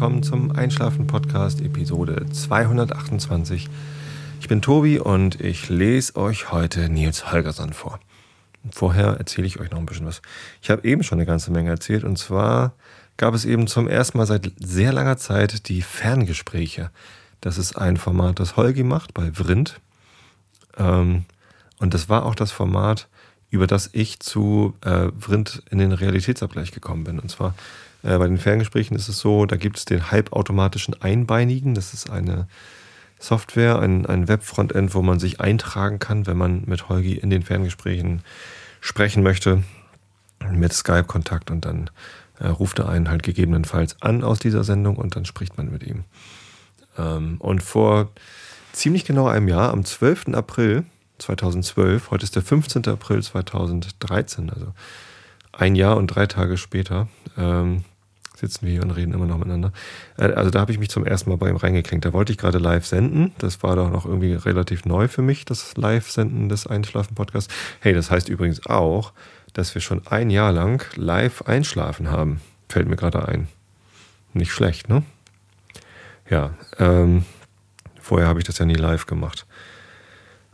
willkommen zum Einschlafen-Podcast, Episode 228. Ich bin Tobi und ich lese euch heute Nils Holgersson vor. Vorher erzähle ich euch noch ein bisschen was. Ich habe eben schon eine ganze Menge erzählt und zwar gab es eben zum ersten Mal seit sehr langer Zeit die Ferngespräche. Das ist ein Format, das Holgi macht bei Vrind. Ähm, und das war auch das Format, über das ich zu äh, Vrind in den Realitätsabgleich gekommen bin. Und zwar äh, bei den Ferngesprächen ist es so, da gibt es den halbautomatischen Einbeinigen. Das ist eine Software, ein, ein Web-Frontend, wo man sich eintragen kann, wenn man mit Holgi in den Ferngesprächen sprechen möchte, mit Skype-Kontakt und dann äh, ruft er einen halt gegebenenfalls an aus dieser Sendung und dann spricht man mit ihm. Ähm, und vor ziemlich genau einem Jahr, am 12. April 2012, heute ist der 15. April 2013, also ein Jahr und drei Tage später, ähm, sitzen wir hier und reden immer noch miteinander. Äh, also da habe ich mich zum ersten Mal bei ihm reingeklinkt. Da wollte ich gerade live senden. Das war doch noch irgendwie relativ neu für mich, das Live-Senden des Einschlafen-Podcasts. Hey, das heißt übrigens auch, dass wir schon ein Jahr lang live einschlafen haben. Fällt mir gerade ein. Nicht schlecht, ne? Ja, ähm, vorher habe ich das ja nie live gemacht.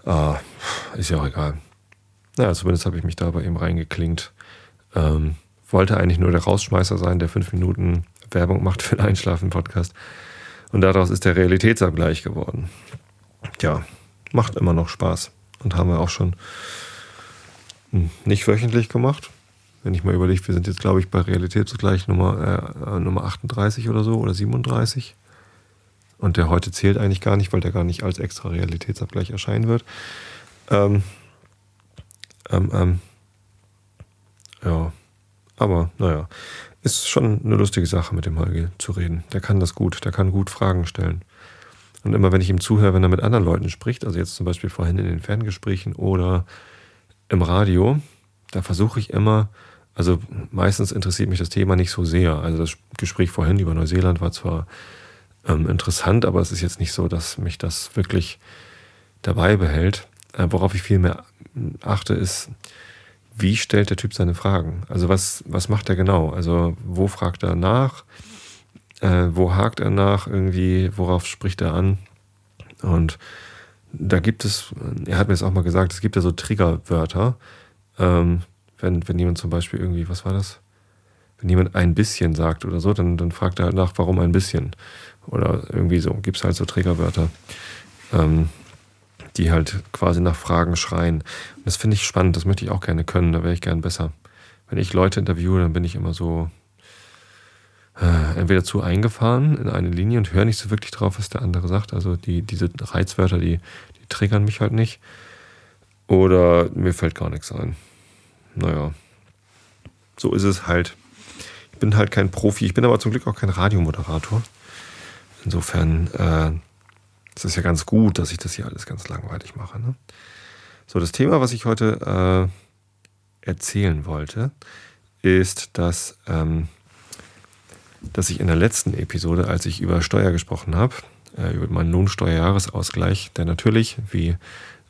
Ah, ist ja auch egal. Naja, zumindest habe ich mich da bei ihm reingeklinkt. Ähm, wollte eigentlich nur der Rausschmeißer sein, der fünf Minuten Werbung macht für den Einschlafen-Podcast. Und daraus ist der Realitätsabgleich geworden. Ja, macht immer noch Spaß. Und haben wir auch schon hm, nicht wöchentlich gemacht. Wenn ich mal überlege, wir sind jetzt, glaube ich, bei Realitätsabgleich Nummer, äh, Nummer 38 oder so oder 37. Und der heute zählt eigentlich gar nicht, weil der gar nicht als extra Realitätsabgleich erscheinen wird. Ähm, ähm, ähm, ja, aber naja, ist schon eine lustige Sache mit dem Holgi zu reden. Der kann das gut, der kann gut Fragen stellen. Und immer wenn ich ihm zuhöre, wenn er mit anderen Leuten spricht, also jetzt zum Beispiel vorhin in den Ferngesprächen oder im Radio, da versuche ich immer, also meistens interessiert mich das Thema nicht so sehr. Also das Gespräch vorhin über Neuseeland war zwar ähm, interessant, aber es ist jetzt nicht so, dass mich das wirklich dabei behält. Äh, worauf ich viel mehr achte, ist, wie stellt der Typ seine Fragen? Also was, was macht er genau? Also wo fragt er nach? Äh, wo hakt er nach? Irgendwie, worauf spricht er an? Und da gibt es, er hat mir das auch mal gesagt, es gibt ja so Triggerwörter. Ähm, wenn, wenn jemand zum Beispiel irgendwie, was war das? Wenn jemand ein bisschen sagt oder so, dann, dann fragt er halt nach, warum ein bisschen. Oder irgendwie so, gibt es halt so Triggerwörter. Ähm, die halt quasi nach Fragen schreien. Und das finde ich spannend, das möchte ich auch gerne können, da wäre ich gern besser. Wenn ich Leute interviewe, dann bin ich immer so äh, entweder zu eingefahren in eine Linie und höre nicht so wirklich drauf, was der andere sagt. Also die, diese Reizwörter, die, die triggern mich halt nicht. Oder mir fällt gar nichts ein. Naja, so ist es halt. Ich bin halt kein Profi, ich bin aber zum Glück auch kein Radiomoderator. Insofern äh, es ist ja ganz gut, dass ich das hier alles ganz langweilig mache. Ne? So, das Thema, was ich heute äh, erzählen wollte, ist, dass, ähm, dass ich in der letzten Episode, als ich über Steuer gesprochen habe, äh, über meinen Lohnsteuerjahresausgleich, der natürlich, wie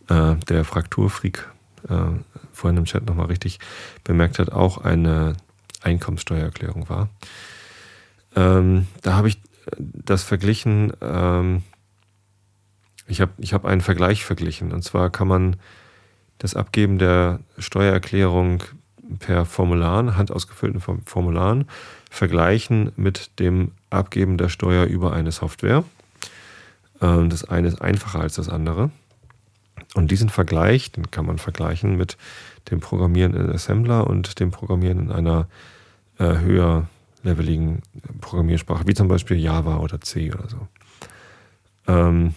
äh, der Frakturfreak äh, vorhin im Chat nochmal richtig bemerkt hat, auch eine Einkommenssteuererklärung war. Ähm, da habe ich das verglichen ähm, ich habe ich hab einen Vergleich verglichen. Und zwar kann man das Abgeben der Steuererklärung per Formularen, handausgefüllten Formularen, vergleichen mit dem Abgeben der Steuer über eine Software. Ähm, das eine ist einfacher als das andere. Und diesen Vergleich, den kann man vergleichen mit dem Programmieren in Assembler und dem Programmieren in einer äh, höher leveligen Programmiersprache, wie zum Beispiel Java oder C oder so. Ähm,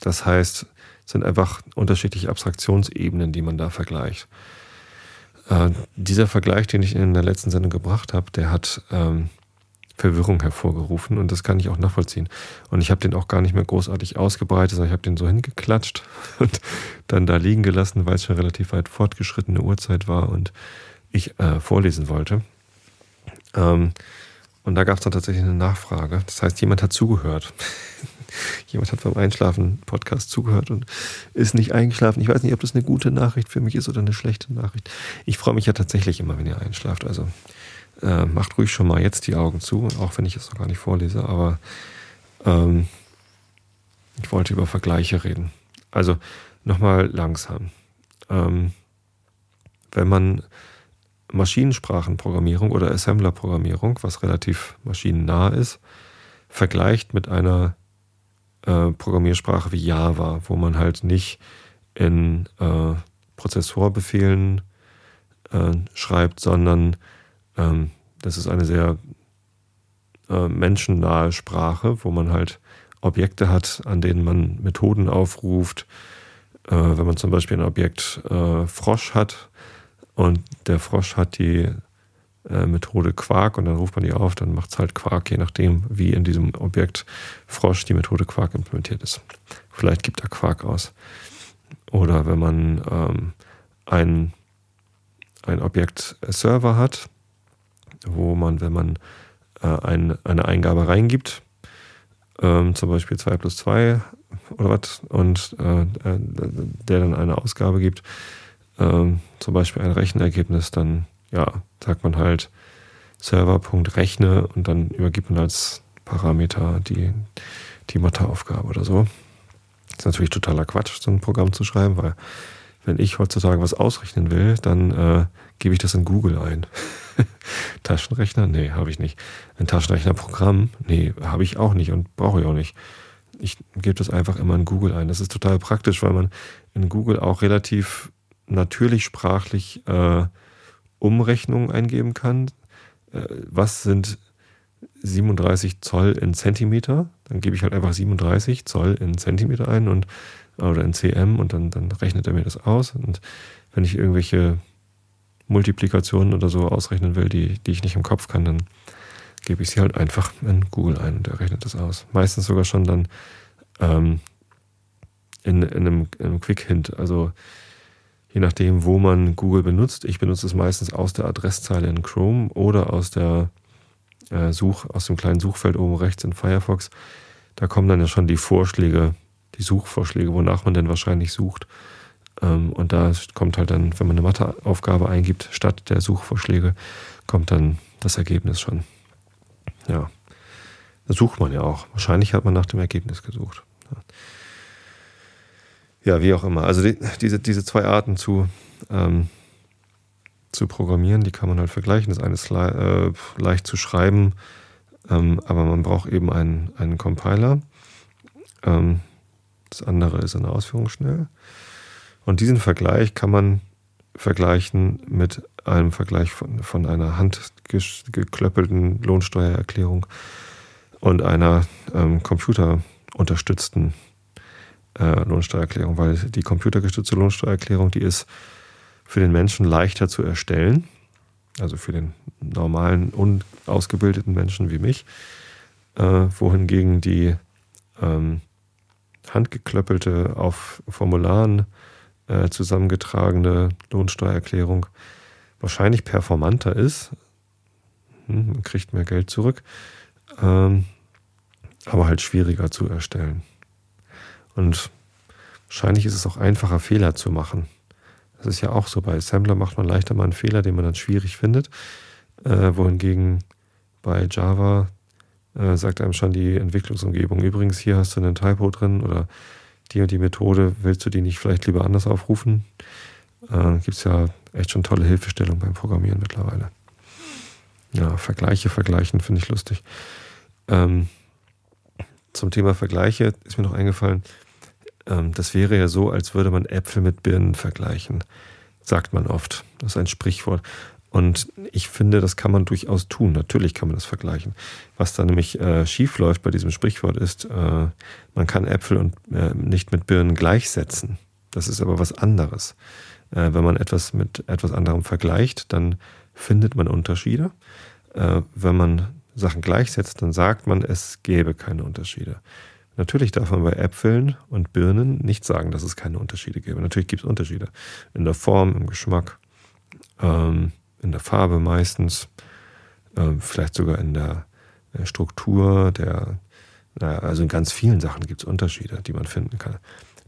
das heißt, es sind einfach unterschiedliche Abstraktionsebenen, die man da vergleicht. Äh, dieser Vergleich, den ich in der letzten Sendung gebracht habe, der hat ähm, Verwirrung hervorgerufen und das kann ich auch nachvollziehen. Und ich habe den auch gar nicht mehr großartig ausgebreitet, sondern ich habe den so hingeklatscht und dann da liegen gelassen, weil es schon relativ weit fortgeschrittene Uhrzeit war und ich äh, vorlesen wollte. Ähm, und da gab es dann tatsächlich eine Nachfrage. Das heißt, jemand hat zugehört. Jemand hat beim Einschlafen-Podcast zugehört und ist nicht eingeschlafen. Ich weiß nicht, ob das eine gute Nachricht für mich ist oder eine schlechte Nachricht. Ich freue mich ja tatsächlich immer, wenn ihr einschlaft. Also Äh, macht ruhig schon mal jetzt die Augen zu, auch wenn ich es noch gar nicht vorlese, aber ähm, ich wollte über Vergleiche reden. Also nochmal langsam. Ähm, wenn man Maschinensprachenprogrammierung oder Assembler-Programmierung, was relativ maschinennah ist, vergleicht mit einer äh, Programmiersprache wie Java, wo man halt nicht in äh, Prozessorbefehlen äh, schreibt, sondern ähm, das ist eine sehr äh, menschennahe Sprache, wo man halt Objekte hat, an denen man Methoden aufruft. Äh, wenn man zum Beispiel ein Objekt Frosch hat und der Frosch hat die Methode Quark und dann ruft man die auf, dann macht es halt Quark, je nachdem, wie in diesem Objekt Frosch die Methode Quark implementiert ist. Vielleicht gibt er Quark aus. Oder wenn man ähm, ein, ein Objekt Server hat, wo man, wenn man äh, ein, eine Eingabe reingibt, ähm, zum Beispiel 2 plus 2 oder was, und äh, äh, der dann eine Ausgabe gibt, äh, zum Beispiel ein Rechenergebnis, dann ja, sagt man halt Server.rechne und dann übergibt man als Parameter die, die Matheaufgabe oder so. Ist natürlich totaler Quatsch, so ein Programm zu schreiben, weil wenn ich heutzutage was ausrechnen will, dann äh, gebe ich das in Google ein. Taschenrechner? Nee, habe ich nicht. Ein Taschenrechnerprogramm? Nee, habe ich auch nicht und brauche ich auch nicht. Ich gebe das einfach immer in Google ein. Das ist total praktisch, weil man in Google auch relativ natürlich sprachlich äh, Umrechnungen eingeben kann. Äh, was sind 37 Zoll in Zentimeter? Dann gebe ich halt einfach 37 Zoll in Zentimeter ein und oder in cm und dann, dann rechnet er mir das aus. Und wenn ich irgendwelche Multiplikationen oder so ausrechnen will, die, die ich nicht im Kopf kann, dann gebe ich sie halt einfach in Google ein und er rechnet das aus. Meistens sogar schon dann ähm, in, in, einem, in einem Quick Hint. Also je nachdem, wo man Google benutzt. Ich benutze es meistens aus der Adresszeile in Chrome oder aus der äh, Such, aus dem kleinen Suchfeld oben rechts in Firefox. Da kommen dann ja schon die Vorschläge, die Suchvorschläge, wonach man denn wahrscheinlich sucht. Ähm, und da kommt halt dann, wenn man eine Matheaufgabe eingibt, statt der Suchvorschläge, kommt dann das Ergebnis schon. Ja. Das sucht man ja auch. Wahrscheinlich hat man nach dem Ergebnis gesucht. Ja ja, wie auch immer. Also die, diese, diese zwei Arten zu, ähm, zu programmieren, die kann man halt vergleichen. Das eine ist le äh, leicht zu schreiben, ähm, aber man braucht eben einen, einen Compiler. Ähm, das andere ist eine Ausführung schnell. Und diesen Vergleich kann man vergleichen mit einem Vergleich von, von einer handgeklöppelten Lohnsteuererklärung und einer ähm, computerunterstützten äh, Lohnsteuererklärung, weil die computergestützte Lohnsteuererklärung, die ist für den Menschen leichter zu erstellen, also für den normalen, unausgebildeten Menschen wie mich, äh, wohingegen die ähm, handgeklöppelte, auf Formularen äh, zusammengetragene Lohnsteuererklärung wahrscheinlich performanter ist. Hm, man kriegt mehr Geld zurück, ähm, aber halt schwieriger zu erstellen. Und wahrscheinlich ist es auch einfacher, Fehler zu machen. Das ist ja auch so. Bei Assembler macht man leichter mal einen Fehler, den man dann schwierig findet. Äh, wohingegen bei Java äh, sagt einem schon die Entwicklungsumgebung, übrigens, hier hast du einen Typo drin oder die und die Methode, willst du die nicht vielleicht lieber anders aufrufen? Äh, Gibt es ja echt schon tolle Hilfestellung beim Programmieren mittlerweile. Ja, Vergleiche vergleichen finde ich lustig. Ähm, zum Thema Vergleiche ist mir noch eingefallen, ähm, das wäre ja so, als würde man Äpfel mit Birnen vergleichen, sagt man oft. Das ist ein Sprichwort. Und ich finde, das kann man durchaus tun. Natürlich kann man das vergleichen. Was da nämlich äh, schief läuft bei diesem Sprichwort ist, äh, man kann Äpfel und äh, nicht mit Birnen gleichsetzen. Das ist aber was anderes. Äh, wenn man etwas mit etwas anderem vergleicht, dann findet man Unterschiede. Äh, wenn man Sachen gleichsetzt, dann sagt man, es gäbe keine Unterschiede. Natürlich darf man bei Äpfeln und Birnen nicht sagen, dass es keine Unterschiede gäbe. Natürlich gibt es Unterschiede. In der Form, im Geschmack, ähm, in der Farbe meistens, ähm, vielleicht sogar in der äh, Struktur, der, naja, also in ganz vielen Sachen gibt es Unterschiede, die man finden kann.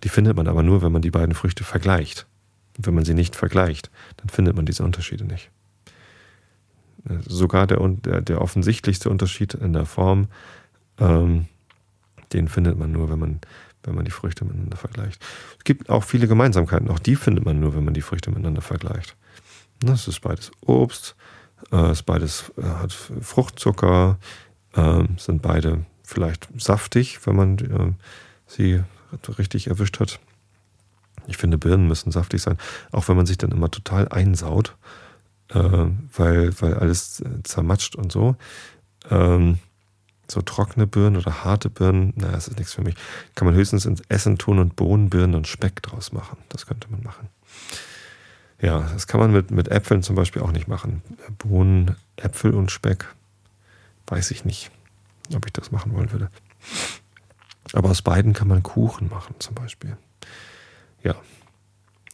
Die findet man aber nur, wenn man die beiden Früchte vergleicht. Und wenn man sie nicht vergleicht, dann findet man diese Unterschiede nicht. Sogar der, der, der offensichtlichste Unterschied in der Form, ähm, den findet man nur, wenn man, wenn man die Früchte miteinander vergleicht. Es gibt auch viele Gemeinsamkeiten, auch die findet man nur, wenn man die Früchte miteinander vergleicht. Das ist beides Obst, äh, ist beides äh, hat Fruchtzucker, äh, sind beide vielleicht saftig, wenn man äh, sie richtig erwischt hat. Ich finde, Birnen müssen saftig sein, auch wenn man sich dann immer total einsaut, weil, weil alles äh, zermatscht und so. Ähm, so trockene Birnen oder harte Birnen, naja, das ist nichts für mich. Kann man höchstens ins Essen tun und Bohnenbirnen und Speck draus machen. Das könnte man machen. Ja, das kann man mit, mit Äpfeln zum Beispiel auch nicht machen. Bohnen, Äpfel und Speck, weiß ich nicht, ob ich das machen wollen würde. Aber aus beiden kann man Kuchen machen zum Beispiel. Ja,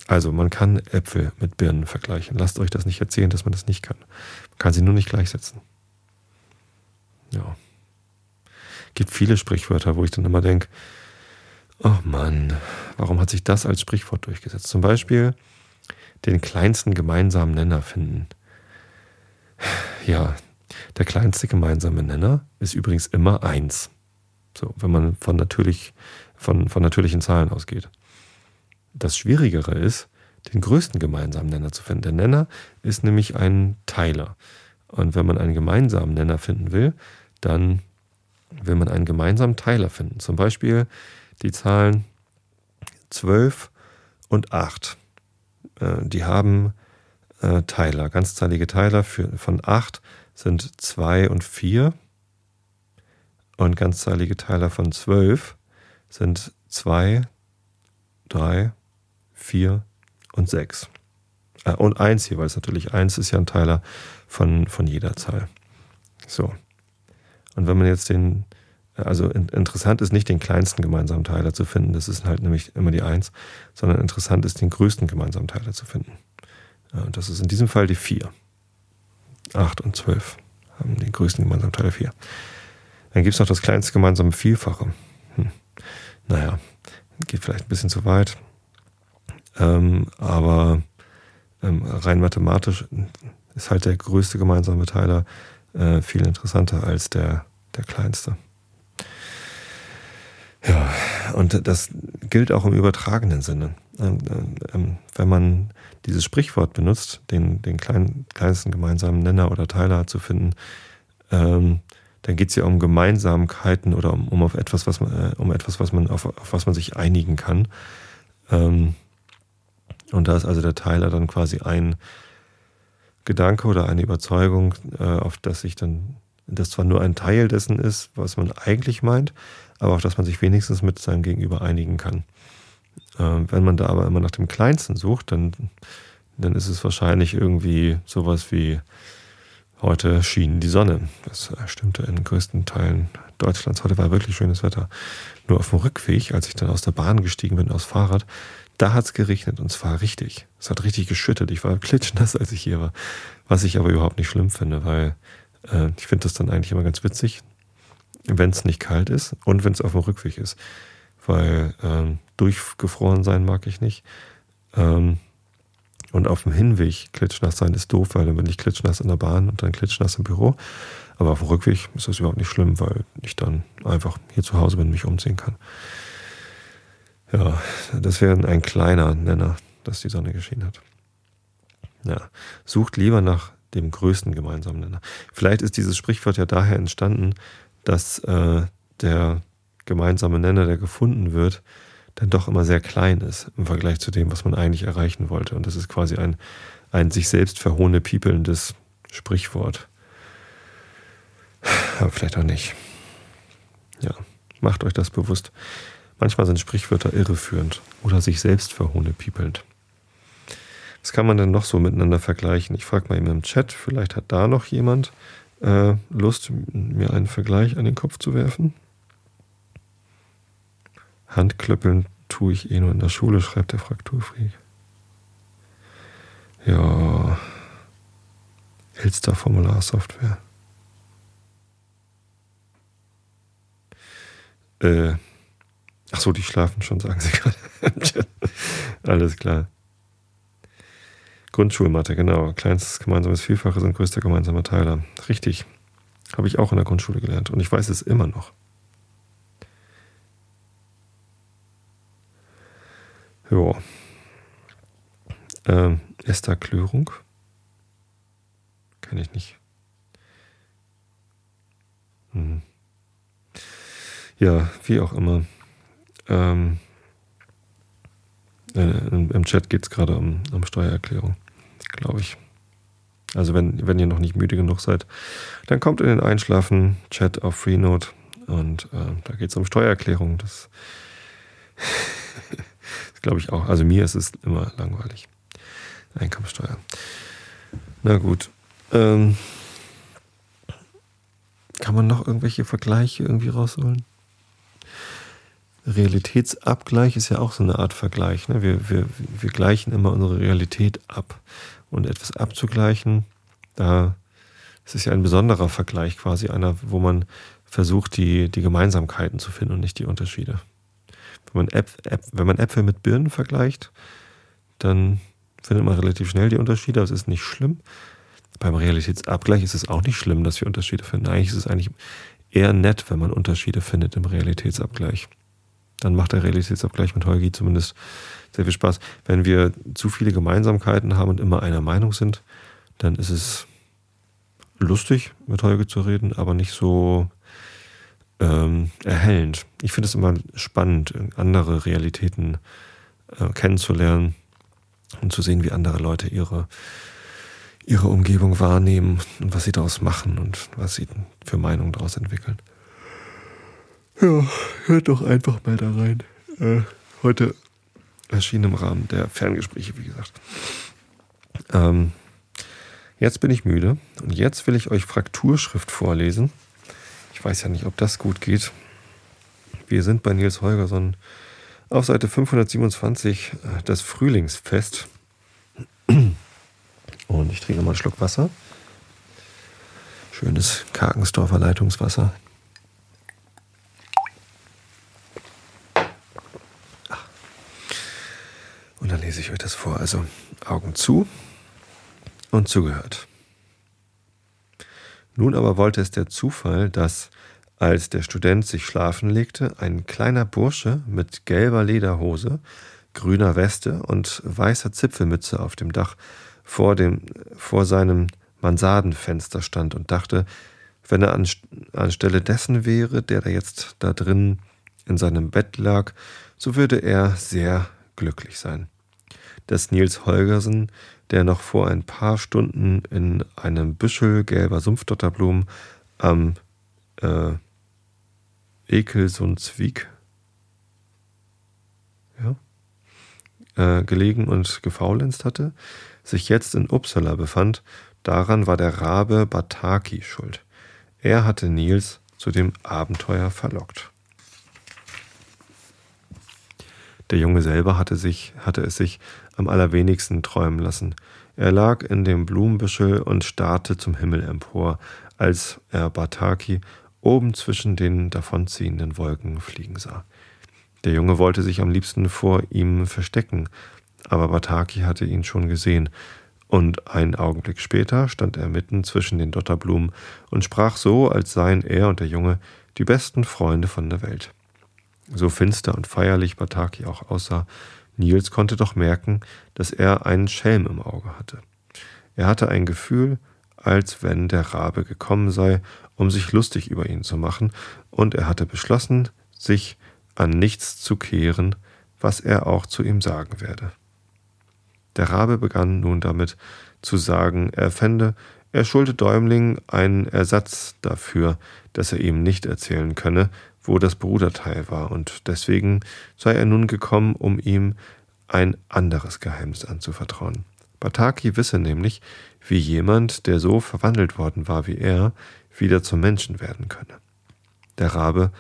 also man kann Äpfel mit Birnen vergleichen. Lasst euch das nicht erzählen, dass man das nicht kann. Man kann sie nur nicht gleichsetzen. Ja. Gibt viele Sprichwörter, wo ich dann immer denke, oh Mann, warum hat sich das als Sprichwort durchgesetzt? Zum Beispiel den kleinsten gemeinsamen Nenner finden. Ja, der kleinste gemeinsame Nenner ist übrigens immer eins. So, wenn man von, natürlich, von, von natürlichen Zahlen ausgeht. Das Schwierigere ist, den größten gemeinsamen Nenner zu finden. Der Nenner ist nämlich ein Teiler. Und wenn man einen gemeinsamen Nenner finden will, dann will man einen gemeinsamen Teiler finden. Zum Beispiel die Zahlen 12 und 8. Äh, die haben äh, Teiler, ganzzahlige Teiler. Von 8 sind 2 und 4. Und ganzzahlige Teiler von 12 sind 2, 3, 4 und 6. Äh, und 1 hier, weil es natürlich 1 ist ja ein Teiler von, von jeder Zahl. So. Und wenn man jetzt den, also interessant ist nicht den kleinsten gemeinsamen Teiler zu finden, das ist halt nämlich immer die 1, sondern interessant ist den größten gemeinsamen Teiler zu finden. Und das ist in diesem Fall die 4. 8 und 12 haben den größten gemeinsamen Teiler 4. Dann gibt es noch das kleinste gemeinsame Vielfache. Hm. Naja, geht vielleicht ein bisschen zu weit. Ähm, aber ähm, rein mathematisch ist halt der größte gemeinsame Teiler äh, viel interessanter als der, der kleinste. Ja, und das gilt auch im übertragenen Sinne. Ähm, ähm, wenn man dieses Sprichwort benutzt, den, den kleinen, kleinsten gemeinsamen Nenner oder Teiler zu finden, ähm, dann geht es ja um Gemeinsamkeiten oder um, um auf etwas, was man, äh, um etwas, was man, auf, auf was man sich einigen kann. Ähm, und da ist also der Teiler dann quasi ein Gedanke oder eine Überzeugung, äh, auf das sich dann, das zwar nur ein Teil dessen ist, was man eigentlich meint, aber auf das man sich wenigstens mit seinem Gegenüber einigen kann. Ähm, wenn man da aber immer nach dem Kleinsten sucht, dann, dann ist es wahrscheinlich irgendwie sowas wie heute schien die Sonne. Das stimmte in größten Teilen Deutschlands. Heute war wirklich schönes Wetter. Nur auf dem Rückweg, als ich dann aus der Bahn gestiegen bin, aus Fahrrad, da hat es geregnet und zwar richtig. Es hat richtig geschüttet. Ich war klitschnass, als ich hier war. Was ich aber überhaupt nicht schlimm finde, weil äh, ich finde das dann eigentlich immer ganz witzig, wenn es nicht kalt ist und wenn es auf dem Rückweg ist. Weil ähm, durchgefroren sein mag ich nicht. Ähm, und auf dem Hinweg klitschnass sein ist doof, weil dann bin ich klitschnass in der Bahn und dann klitschnass im Büro. Aber auf dem Rückweg ist das überhaupt nicht schlimm, weil ich dann einfach hier zu Hause bin und mich umziehen kann. Ja, das wäre ein kleiner Nenner, dass die Sonne geschienen hat. Ja, sucht lieber nach dem größten gemeinsamen Nenner. Vielleicht ist dieses Sprichwort ja daher entstanden, dass äh, der gemeinsame Nenner, der gefunden wird, dann doch immer sehr klein ist im Vergleich zu dem, was man eigentlich erreichen wollte. Und das ist quasi ein, ein sich selbst verhohne piepelndes Sprichwort. Aber vielleicht auch nicht. Ja, macht euch das bewusst. Manchmal sind Sprichwörter irreführend oder sich selbst verhohnepiepelnd. Was kann man denn noch so miteinander vergleichen? Ich frage mal eben im Chat, vielleicht hat da noch jemand äh, Lust, mir einen Vergleich an den Kopf zu werfen. Handklöppeln tue ich eh nur in der Schule, schreibt der Frakturfreak. Ja, Elster Formularsoftware. Äh, Ach so, die schlafen schon, sagen sie gerade. Alles klar. Grundschulmathe, genau. Kleinstes gemeinsames Vielfaches und größter gemeinsamer Teiler. Richtig. Habe ich auch in der Grundschule gelernt und ich weiß es immer noch. Ja. Ähm, Esther Klörung. Kenne ich nicht. Hm. Ja, wie auch immer. Ähm, äh, Im Chat geht es gerade um, um Steuererklärung, glaube ich. Also wenn, wenn ihr noch nicht müde genug seid, dann kommt in den Einschlafen-Chat auf Freenode und äh, da geht es um Steuererklärung. Das, das glaube ich auch. Also mir ist es immer langweilig. Einkommensteuer. Na gut. Ähm, kann man noch irgendwelche Vergleiche irgendwie rausholen? Realitätsabgleich ist ja auch so eine Art Vergleich. Ne? Wir, wir, wir gleichen immer unsere Realität ab. Und etwas abzugleichen, da ist es ja ein besonderer Vergleich, quasi einer, wo man versucht, die, die Gemeinsamkeiten zu finden und nicht die Unterschiede. Wenn man, Äpf, Äpf, wenn man Äpfel mit Birnen vergleicht, dann findet man relativ schnell die Unterschiede, aber es ist nicht schlimm. Beim Realitätsabgleich ist es auch nicht schlimm, dass wir Unterschiede finden. Eigentlich ist es eigentlich eher nett, wenn man Unterschiede findet im Realitätsabgleich dann macht der Realitätsabgleich mit Holgi zumindest sehr viel Spaß. Wenn wir zu viele Gemeinsamkeiten haben und immer einer Meinung sind, dann ist es lustig, mit Holgi zu reden, aber nicht so ähm, erhellend. Ich finde es immer spannend, andere Realitäten äh, kennenzulernen und zu sehen, wie andere Leute ihre, ihre Umgebung wahrnehmen und was sie daraus machen und was sie für Meinungen daraus entwickeln. Ja, hört doch einfach mal da rein. Äh, heute erschien im Rahmen der Ferngespräche, wie gesagt. Ähm, jetzt bin ich müde und jetzt will ich euch Frakturschrift vorlesen. Ich weiß ja nicht, ob das gut geht. Wir sind bei Nils Holgersson auf Seite 527, äh, das Frühlingsfest. Und ich trinke mal einen Schluck Wasser. Schönes Karkensdorfer Leitungswasser. Und dann lese ich euch das vor. Also Augen zu und zugehört. Nun aber wollte es der Zufall, dass, als der Student sich schlafen legte, ein kleiner Bursche mit gelber Lederhose, grüner Weste und weißer Zipfelmütze auf dem Dach vor, dem, vor seinem Mansardenfenster stand und dachte, wenn er an, anstelle dessen wäre, der da jetzt da drin in seinem Bett lag, so würde er sehr glücklich sein. Dass Nils Holgersen, der noch vor ein paar Stunden in einem Büschel gelber Sumpfdotterblumen am äh, Ekelsundswiek ja, äh, gelegen und gefaulenzt hatte, sich jetzt in Uppsala befand, daran war der Rabe Bataki schuld. Er hatte Nils zu dem Abenteuer verlockt. Der Junge selber hatte, sich, hatte es sich am allerwenigsten träumen lassen. Er lag in dem Blumenbüschel und starrte zum Himmel empor, als er Bataki oben zwischen den davonziehenden Wolken fliegen sah. Der Junge wollte sich am liebsten vor ihm verstecken, aber Bataki hatte ihn schon gesehen, und einen Augenblick später stand er mitten zwischen den Dotterblumen und sprach so, als seien er und der Junge die besten Freunde von der Welt. So finster und feierlich Bataki auch aussah, Nils konnte doch merken, dass er einen Schelm im Auge hatte. Er hatte ein Gefühl, als wenn der Rabe gekommen sei, um sich lustig über ihn zu machen, und er hatte beschlossen, sich an nichts zu kehren, was er auch zu ihm sagen werde. Der Rabe begann nun damit zu sagen, er fände, er schulde Däumling einen Ersatz dafür, dass er ihm nicht erzählen könne, wo das Bruderteil war, und deswegen sei er nun gekommen, um ihm ein anderes Geheimnis anzuvertrauen. Bataki wisse nämlich, wie jemand, der so verwandelt worden war wie er, wieder zum Menschen werden könne. Der Rabe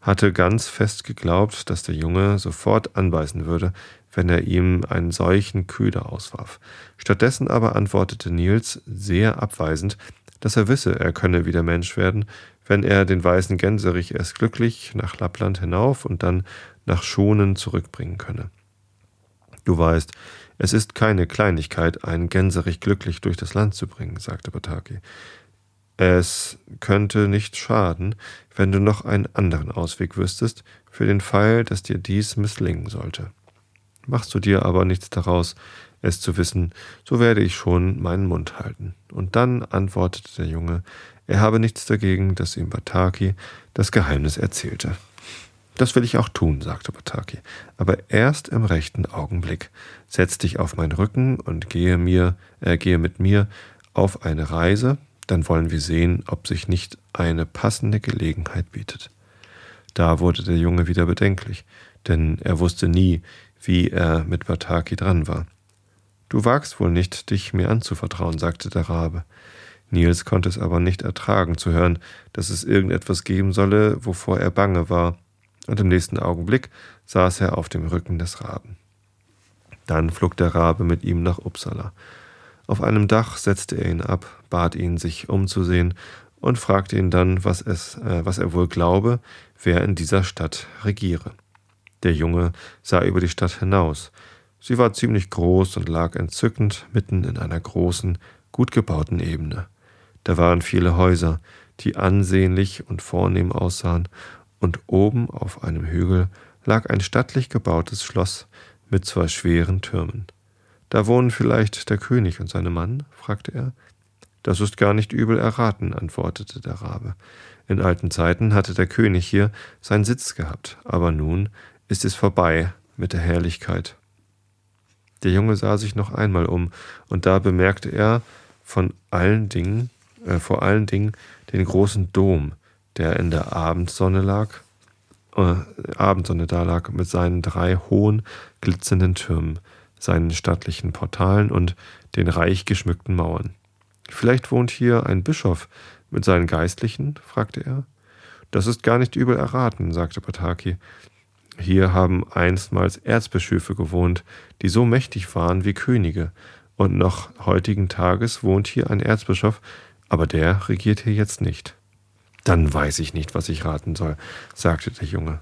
hatte ganz fest geglaubt, dass der Junge sofort anbeißen würde, wenn er ihm einen solchen Köder auswarf. Stattdessen aber antwortete Nils sehr abweisend, dass er wisse, er könne wieder Mensch werden, wenn er den weißen Gänserich erst glücklich nach Lappland hinauf und dann nach Schonen zurückbringen könne. Du weißt, Es ist keine Kleinigkeit, einen Gänserich glücklich durch das Land zu bringen, sagte Bataki. Es könnte nicht schaden, wenn du noch einen anderen Ausweg wüsstest, für den Fall, dass dir dies misslingen sollte. Machst du dir aber nichts daraus, es zu wissen, so werde ich schon meinen Mund halten. Und dann antwortete der Junge, er habe nichts dagegen, dass ihm Bataki das Geheimnis erzählte. Das will ich auch tun, sagte Bataki, aber erst im rechten Augenblick. Setz dich auf meinen Rücken und gehe mir, äh, gehe mit mir auf eine Reise, dann wollen wir sehen, ob sich nicht eine passende Gelegenheit bietet. Da wurde der Junge wieder bedenklich, denn er wusste nie, wie er mit Bataki dran war. Du wagst wohl nicht, dich mir anzuvertrauen, sagte der Rabe. Nils konnte es aber nicht ertragen zu hören, dass es irgendetwas geben solle, wovor er bange war, und im nächsten Augenblick saß er auf dem Rücken des Raben. Dann flog der Rabe mit ihm nach Uppsala. Auf einem Dach setzte er ihn ab, bat ihn, sich umzusehen und fragte ihn dann, was, es, äh, was er wohl glaube, wer in dieser Stadt regiere. Der Junge sah über die Stadt hinaus. Sie war ziemlich groß und lag entzückend mitten in einer großen, gut gebauten Ebene. Da waren viele Häuser, die ansehnlich und vornehm aussahen und oben auf einem Hügel lag ein stattlich gebautes Schloss mit zwei schweren Türmen. Da wohnen vielleicht der König und seine Mann? fragte er. Das ist gar nicht übel erraten, antwortete der Rabe. In alten Zeiten hatte der König hier seinen Sitz gehabt, aber nun ist es vorbei mit der Herrlichkeit. Der Junge sah sich noch einmal um, und da bemerkte er von allen Dingen, äh, vor allen Dingen den großen Dom, der in der Abendsonne lag, äh, Abendsonne da lag, mit seinen drei hohen, glitzernden Türmen, seinen stattlichen Portalen und den reich geschmückten Mauern. Vielleicht wohnt hier ein Bischof mit seinen Geistlichen? fragte er. Das ist gar nicht übel erraten, sagte Pataki. Hier haben einstmals Erzbischöfe gewohnt, die so mächtig waren wie Könige, und noch heutigen Tages wohnt hier ein Erzbischof, aber der regiert hier jetzt nicht. Dann weiß ich nicht, was ich raten soll, sagte der Junge.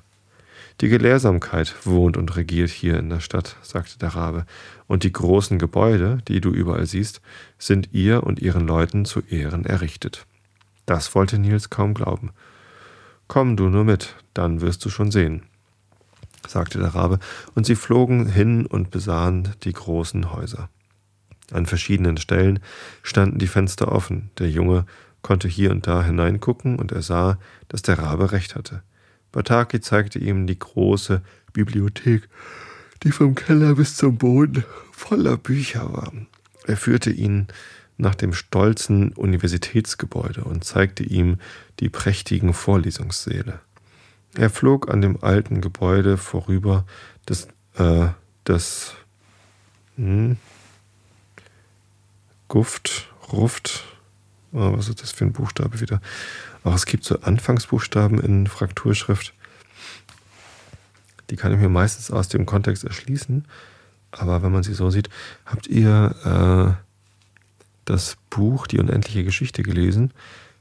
Die Gelehrsamkeit wohnt und regiert hier in der Stadt, sagte der Rabe, und die großen Gebäude, die du überall siehst, sind ihr und ihren Leuten zu Ehren errichtet. Das wollte Nils kaum glauben. Komm du nur mit, dann wirst du schon sehen, sagte der Rabe, und sie flogen hin und besahen die großen Häuser. An verschiedenen Stellen standen die Fenster offen, der Junge konnte hier und da hineingucken und er sah, dass der Rabe recht hatte. Bataki zeigte ihm die große Bibliothek, die vom Keller bis zum Boden voller Bücher war. Er führte ihn nach dem stolzen Universitätsgebäude und zeigte ihm die prächtigen Vorlesungssäle. Er flog an dem alten Gebäude vorüber, das, äh, das hm, Guft, Ruft, Oh, was ist das für ein Buchstabe wieder? Ach, es gibt so Anfangsbuchstaben in Frakturschrift. Die kann ich mir meistens aus dem Kontext erschließen. Aber wenn man sie so sieht, habt ihr äh, das Buch Die unendliche Geschichte gelesen?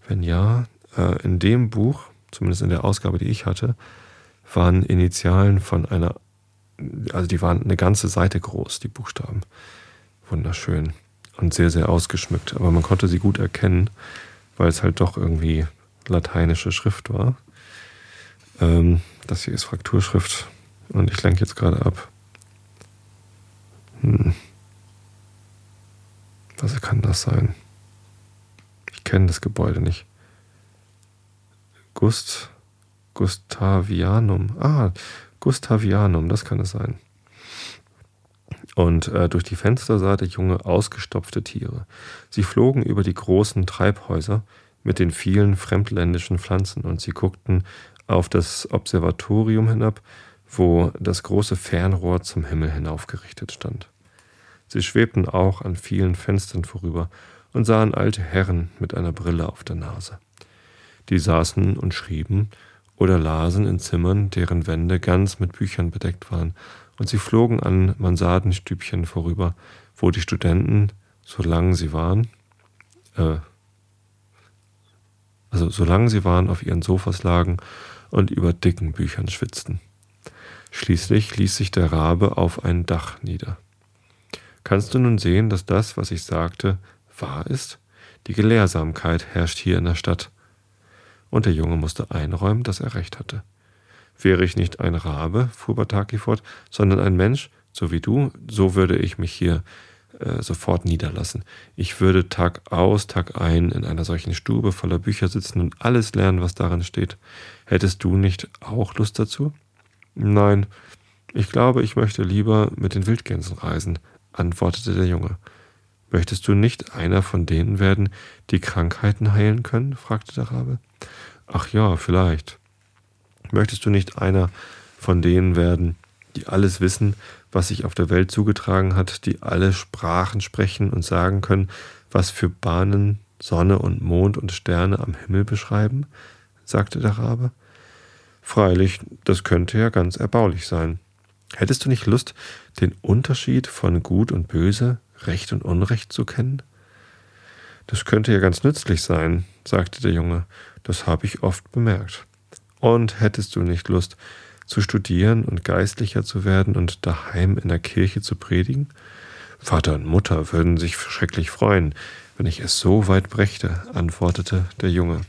Wenn ja, äh, in dem Buch, zumindest in der Ausgabe, die ich hatte, waren Initialen von einer, also die waren eine ganze Seite groß, die Buchstaben. Wunderschön und sehr, sehr ausgeschmückt. Aber man konnte sie gut erkennen, weil es halt doch irgendwie lateinische Schrift war. Ähm, das hier ist Frakturschrift und ich lenke jetzt gerade ab. Hm. Was kann das sein? Ich kenne das Gebäude nicht. Gust, Gustavianum. Ah, Gustavianum, das kann es sein. Und äh, durch die Fenster sah der Junge ausgestopfte Tiere. Sie flogen über die großen Treibhäuser mit den vielen fremdländischen Pflanzen und sie guckten auf das Observatorium hinab, wo das große Fernrohr zum Himmel hinaufgerichtet stand. Sie schwebten auch an vielen Fenstern vorüber und sahen alte Herren mit einer Brille auf der Nase. Die saßen und schrieben oder lasen in Zimmern, deren Wände ganz mit Büchern bedeckt waren und sie flogen an Mansardenstübchen vorüber, wo die Studenten, solange sie waren, äh, also solange sie waren, auf ihren Sofas lagen und über dicken Büchern schwitzten. Schließlich ließ sich der Rabe auf ein Dach nieder. Kannst du nun sehen, dass das, was ich sagte, wahr ist? Die Gelehrsamkeit herrscht hier in der Stadt. Und der Junge musste einräumen, dass er recht hatte. Wäre ich nicht ein Rabe, fuhr Bataki fort, sondern ein Mensch, so wie du, so würde ich mich hier äh, sofort niederlassen. Ich würde Tag aus, Tag ein in einer solchen Stube voller Bücher sitzen und alles lernen, was darin steht. Hättest du nicht auch Lust dazu? Nein, ich glaube, ich möchte lieber mit den Wildgänsen reisen, antwortete der Junge. Möchtest du nicht einer von denen werden, die Krankheiten heilen können? fragte der Rabe. Ach ja, vielleicht. Möchtest du nicht einer von denen werden, die alles wissen, was sich auf der Welt zugetragen hat, die alle Sprachen sprechen und sagen können, was für Bahnen Sonne und Mond und Sterne am Himmel beschreiben? sagte der Rabe. Freilich, das könnte ja ganz erbaulich sein. Hättest du nicht Lust, den Unterschied von Gut und Böse, Recht und Unrecht zu kennen? Das könnte ja ganz nützlich sein, sagte der Junge, das habe ich oft bemerkt. Und hättest du nicht Lust, zu studieren und geistlicher zu werden und daheim in der Kirche zu predigen? Vater und Mutter würden sich schrecklich freuen, wenn ich es so weit brächte, antwortete der Junge.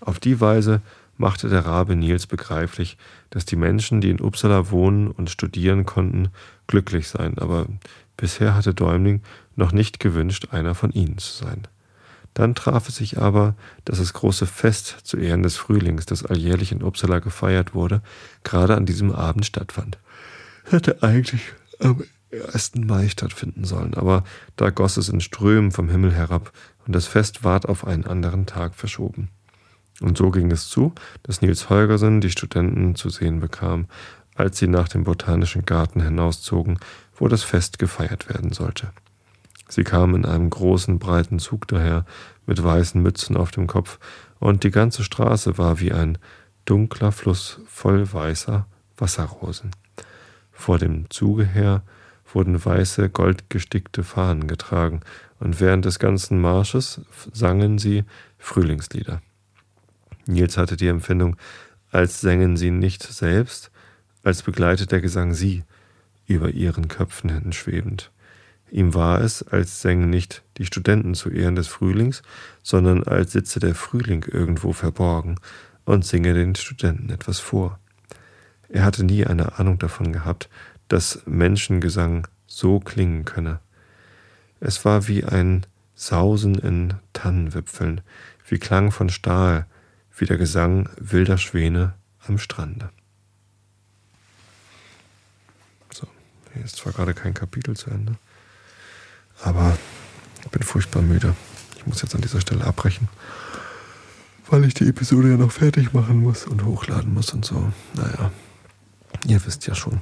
Auf die Weise machte der Rabe Nils begreiflich, dass die Menschen, die in Uppsala wohnen und studieren konnten, glücklich seien, aber bisher hatte Däumling noch nicht gewünscht, einer von ihnen zu sein. Dann traf es sich aber, dass das große Fest zu Ehren des Frühlings, das alljährlich in Uppsala gefeiert wurde, gerade an diesem Abend stattfand. Hätte eigentlich am 1. Mai stattfinden sollen, aber da goss es in Strömen vom Himmel herab und das Fest ward auf einen anderen Tag verschoben. Und so ging es zu, dass Nils Holgersen die Studenten zu sehen bekam, als sie nach dem Botanischen Garten hinauszogen, wo das Fest gefeiert werden sollte. Sie kamen in einem großen, breiten Zug daher, mit weißen Mützen auf dem Kopf, und die ganze Straße war wie ein dunkler Fluss voll weißer Wasserrosen. Vor dem Zuge her wurden weiße, goldgestickte Fahnen getragen, und während des ganzen Marsches sangen sie Frühlingslieder. Nils hatte die Empfindung, als sängen sie nicht selbst, als begleitet der Gesang sie, über ihren Köpfen hin schwebend. Ihm war es, als sängen nicht die Studenten zu Ehren des Frühlings, sondern als sitze der Frühling irgendwo verborgen und singe den Studenten etwas vor. Er hatte nie eine Ahnung davon gehabt, dass Menschengesang so klingen könne. Es war wie ein Sausen in Tannenwipfeln, wie Klang von Stahl, wie der Gesang wilder Schwäne am Strande. So, hier ist zwar gerade kein Kapitel zu Ende. Aber ich bin furchtbar müde. Ich muss jetzt an dieser Stelle abbrechen, weil ich die Episode ja noch fertig machen muss und hochladen muss und so. Naja, ihr wisst ja schon.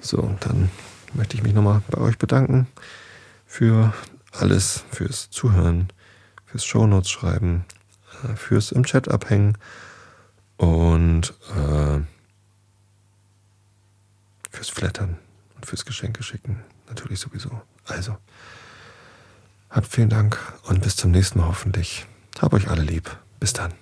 So, dann möchte ich mich nochmal bei euch bedanken für alles, fürs Zuhören, fürs Shownotes schreiben, äh, fürs im Chat abhängen und äh, fürs Flattern und fürs Geschenke schicken. Natürlich sowieso. Also, habt vielen Dank und bis zum nächsten Mal hoffentlich. Hab euch alle lieb. Bis dann.